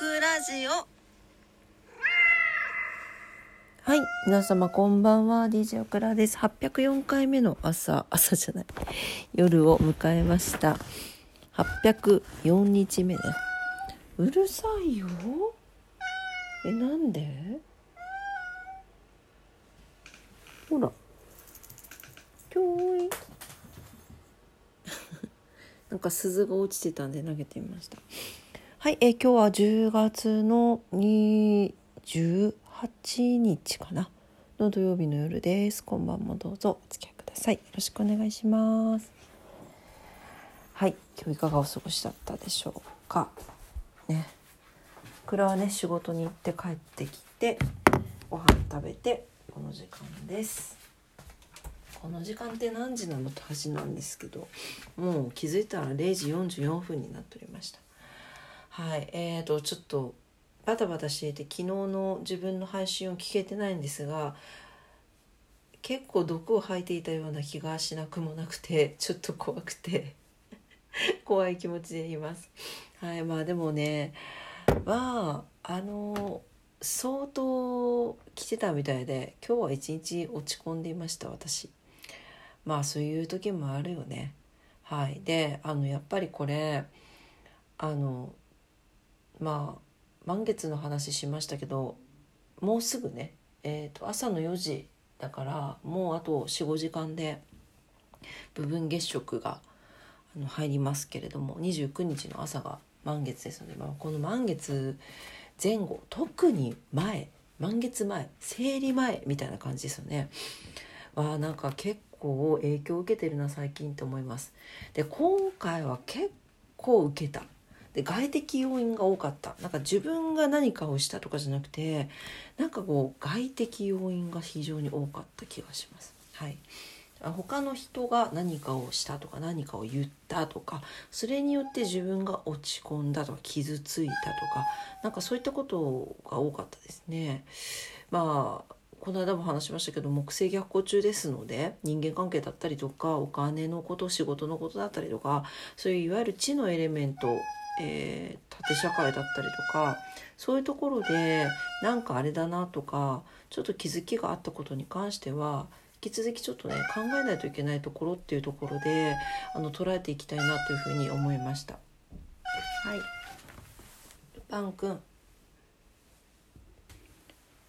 クラジオはい、皆様こんばんは、DJ オクラです。804回目の朝、朝じゃない、夜を迎えました。804日目ね。うるさいよ。え、なんで？ほら。きょーい。なんか鈴が落ちてたんで投げてみました。はい、え今日は10月の28日かなの土曜日の夜です。今晩もどうぞお付き合いください。よろしくお願いします。はい、今日いかがお過ごしだったでしょうか。ね、倉はね仕事に行って帰ってきてご飯食べてこの時間です。この時間って何時なのって話なんですけどもう気づいたら0時44分になっておりましたはい。えーとちょっとバタバタしていて昨日の自分の配信を聞けてないんですが結構毒を吐いていたような気がしなくもなくてちょっと怖くて 怖い気持ちでいます。はい。まあでもねまああの相当来てたみたいで今日は一日落ち込んでいました私。まあそういう時もあるよね。はい。であのやっぱりこれあのまあ満月の話しましたけどもうすぐね、えー、と朝の4時だからもうあと45時間で部分月食が入りますけれども29日の朝が満月ですので、まあ、この満月前後特に前満月前生理前みたいな感じですよね。わあなんか結構影響を受けてるな最近って思います。で今回は結構受けた。で外的要因が多かったなんか自分が何かをしたとかじゃなくてなんかこう外的要因が非常に多かった気がします。はい、他の人が何かをしたとか何かを言ったとかそれによって自分が落ち込んだとか傷ついたとかなんかそういったことが多かったですね。まあこの間も話しましたけど木星逆行中ですので人間関係だったりとかお金のこと仕事のことだったりとかそういういわゆる地のエレメントえー、縦社会だったりとかそういうところでなんかあれだなとかちょっと気づきがあったことに関しては引き続きちょっとね考えないといけないところっていうところであの捉えていきたいなというふうに思いました。はいルパン君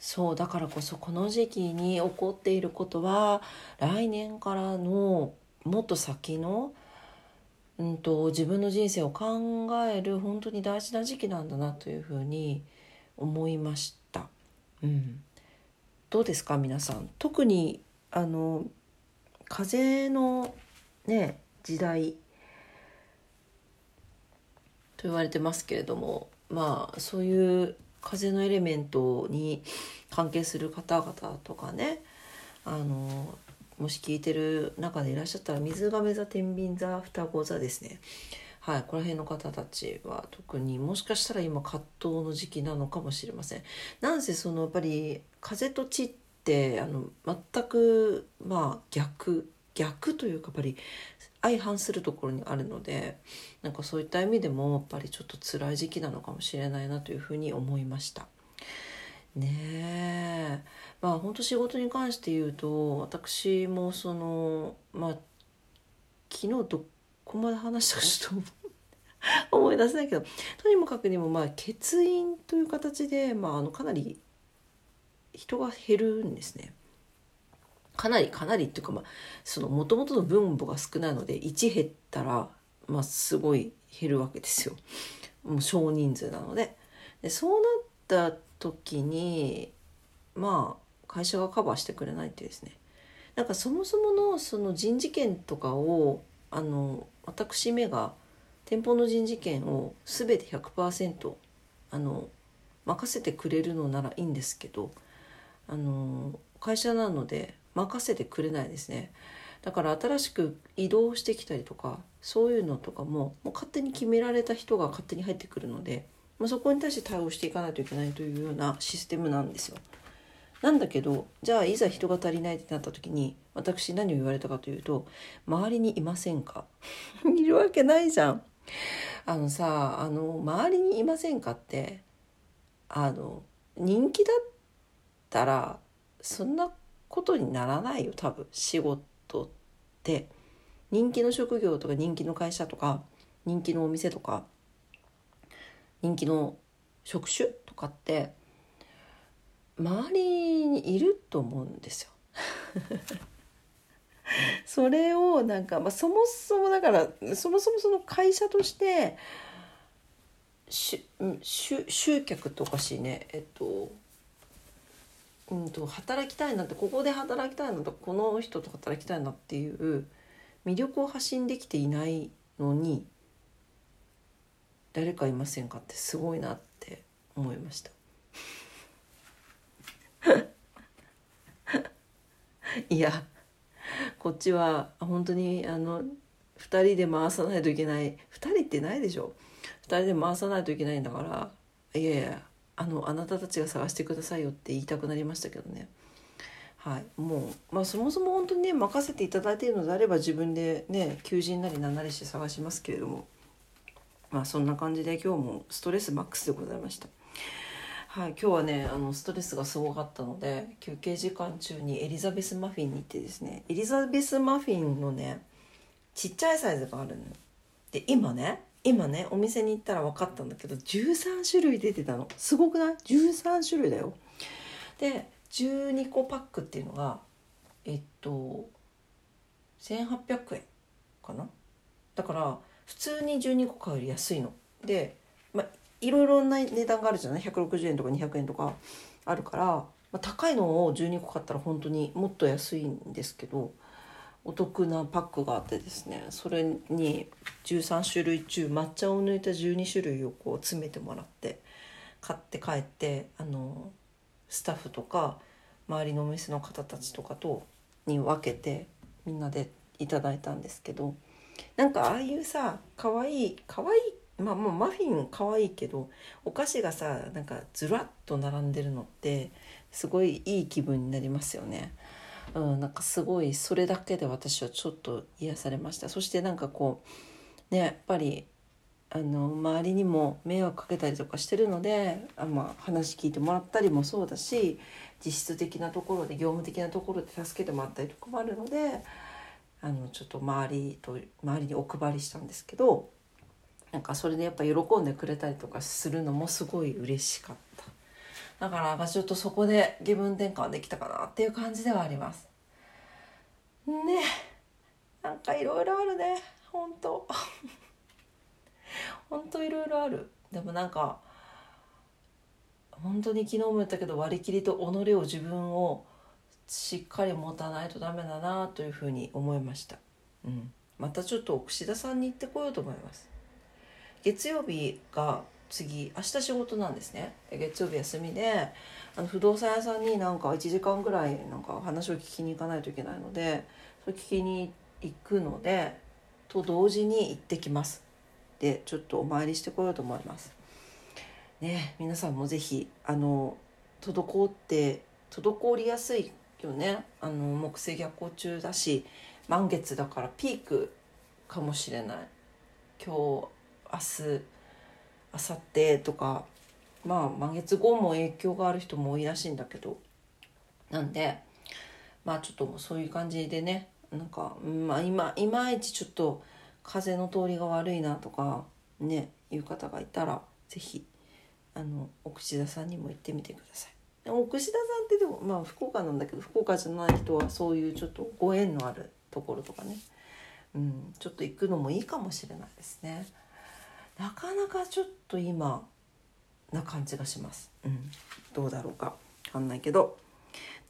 そうだからこそこの時期に起こっていることは来年からのもっと先のうんと、自分の人生を考える本当に大事な時期なんだなというふうに思いました。うん、どうですか皆さん特にあの風のね時代と言われてますけれどもまあそういう風のエレメントに関係する方々とかねあのもし聞いてる中でいらっしゃったら水亀座天秤座双子座ですね。はいこの辺の方たちは特にもしかしたら今葛藤の時期なのかもしれません。なんせそのやっぱり風と地ってあの全くまあ逆逆というかやっぱり相反するところにあるのでなんかそういった意味でもやっぱりちょっと辛い時期なのかもしれないなというふうに思いました。ねえまあ本当仕事に関して言うと私もそのまあ昨日どこまで話したかちょっと 思い出せないけどとにもかくにもまあ欠員という形で、まあ、あのかなり人が減るんですね。かなりかなりっていうかまあその元々の分母が少ないので1減ったらまあすごい減るわけですよ。もう少人数なので。でそうなった時にまあ会社がカバーしてくれないってですねなんかそもそものその人事権とかをあの私めが店舗の人事権を全て100%あの任せてくれるのならいいんですけどあの会社なので任せてくれないですねだから新しく移動してきたりとかそういうのとかももう勝手に決められた人が勝手に入ってくるので、まあ、そこに対して対応していかないといけないというようなシステムなんですよ。なんだけどじゃあいざ人が足りないってなった時に私何を言われたかというと「周りにいませんか? 」いるわけないじゃん。あのさあの周りにいませんかってあの人気だったらそんなことにならないよ多分仕事って人気の職業とか人気の会社とか人気のお店とか人気の職種とかって周りにいると思うんですよ。それをなんか、まあ、そもそもだからそもそもその会社として集集客っておかしねえっとうんと働きたいなってここで働きたいなとこの人と働きたいなっていう魅力を発信できていないのに誰かいませんかってすごいなって思いました。いやこっちは本当にあの2人で回さないといけない2人ってないでしょ2人で回さないといけないんだからいやいやあのあなたたちが探してくださいよって言いたくなりましたけどね。はい。もうまあそもそも本当にね任せていただいているのであれば自分でね求人なり何なりして探しますけれども。まあそんな感じで今日もストレスマックスでございました。はい、今日はねあのストレスがすごかったので休憩時間中にエリザベスマフィンに行ってですねエリザベスマフィンのねちっちゃいサイズがあるので今ね今ねお店に行ったら分かったんだけど13種類出てたの。すごくない ?13 種類だよ。で12個パックっていうのがえっと1800円かな？だから普通に12個買うより安いの。でまあいろいろな値段があるじゃない？160円とか200円とかあるから、まあ、高いのを12個買ったら本当にもっと安いんですけどお得なパックがあってですねそれに13種類中抹茶を抜いた12種類をこう詰めてもらって買って帰ってあのスタッフとか周りのお店の方たちとかとに分けてみんなでいただいたんですけどなんかああいうさ可愛い可愛いいまあもうマフィン可愛いけどお菓子がさなんかずらっと並んでるのってすごいいい気分になりますよね。うん、なんかすごいそれだけで私はちょっと癒されました。そしてなんかこうねやっぱりあの周りにも迷惑かけたりとかしてるのであ、まあ、話聞いてもらったりもそうだし実質的なところで業務的なところで助けてもらったりとかもあるのであのちょっと周りと周りにお配りしたんですけどなんかそれでやっぱ喜んでくれたりとかするのもすごい嬉しかった。だからちょっとそこで気分転換できたかなっていう感じではあります。ねなんかいろいろあるね。本当。本当いろいろある。でもなんか本当に昨日も言ったけど割り切りと己を自分をしっかり持たないとダメだなというふうに思いました、うん、またちょっと串田さんに行ってこようと思います。月曜日が次明日仕事なんですね。月曜日休みであの不動産屋さんになんか1時間ぐらいなんか話を聞きに行かないといけないのでそれ聞きに行くのでと同時に行ってきます。でちょっとお参りしてこようと思います。ね皆さんも是非あの滞って滞りやすいよね。あの木星逆行中だし満月だからピークかもしれない。今日明日明後日とかまあ満月後も影響がある人も多いらしいんだけどなんでまあちょっとそういう感じでねなんか、まあ、今いまいちちょっと風の通りが悪いなとかねいう方がいたら是非あの奥志田さんにも行ってみてください。奥志田さんってでもまあ福岡なんだけど福岡じゃない人はそういうちょっとご縁のあるところとかね、うん、ちょっと行くのもいいかもしれないですね。なかなかちょっと今な感じがします。うん、どうだろうか。わかんないけど。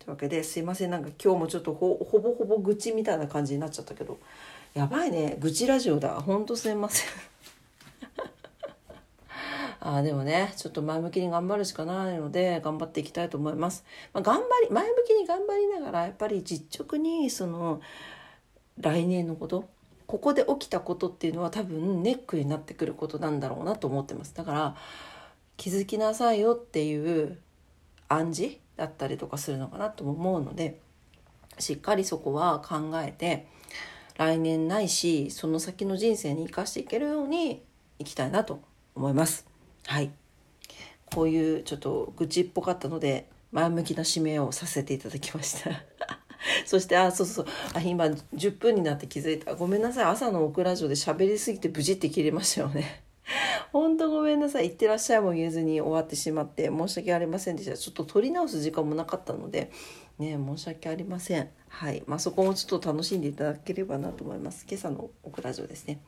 というわけですいません。なんか今日もちょっとほぼほぼ愚痴みたいな感じになっちゃったけど。やばいね。愚痴ラジオだ。ほんとすいません。あでもねちょっと前向きに頑張るしかないので頑張っていきたいと思います、まあ、頑張り前向きに頑張りながらやっぱり実直にその来年のことここで起きたことっていうのは多分ネックになってくることなんだろうなと思ってます。だから気づきなさいよっていう暗示だったりとかするのかなと思うのでしっかりそこは考えて来年ないしその先の人生に生かしていけるようにいきたいなと思います。はい。こういうちょっと愚痴っぽかったので前向きな指名をさせていただきました。そしてあそうそうあ今10分になって気づいたごめんなさい朝のオクラジオで喋りすぎて無事って切れましたよね 本当ごめんなさい。行ってらっしゃいも言えずに終わってしまって申し訳ありませんでした。ちょっと撮り直す時間もなかったので、ね、申し訳ありません。はい。まあ、そこもちょっと楽しんでいただければなと思います。今朝のオクラジオですね。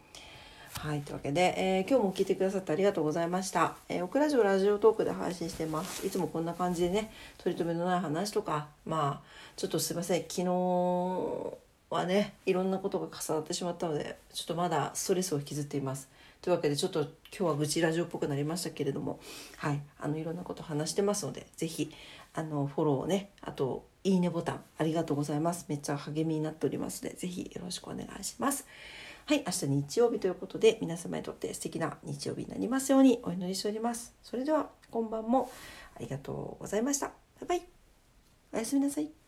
はい。というわけで、えー、今日も聞いてくださってありがとうございました。えー、オクラジオラジオトークで配信してます。いつもこんな感じでね、取り留めのない話とか、まあ、ちょっとすいません。昨日はね、いろんなことが重なってしまったので、ちょっとまだストレスを引きずっています。というわけでちょっと今日は愚痴ラジオっぽくなりましたけれどもはいあのいろんなこと話してますので是非あのフォローをねあといいねボタンありがとうございますめっちゃ励みになっておりますので是非よろしくお願いしますはい明日日曜日ということで皆様にとって素敵な日曜日になりますようにお祈りしております。それでは今晩もありがとうございました。バイバイ。おやすみなさい。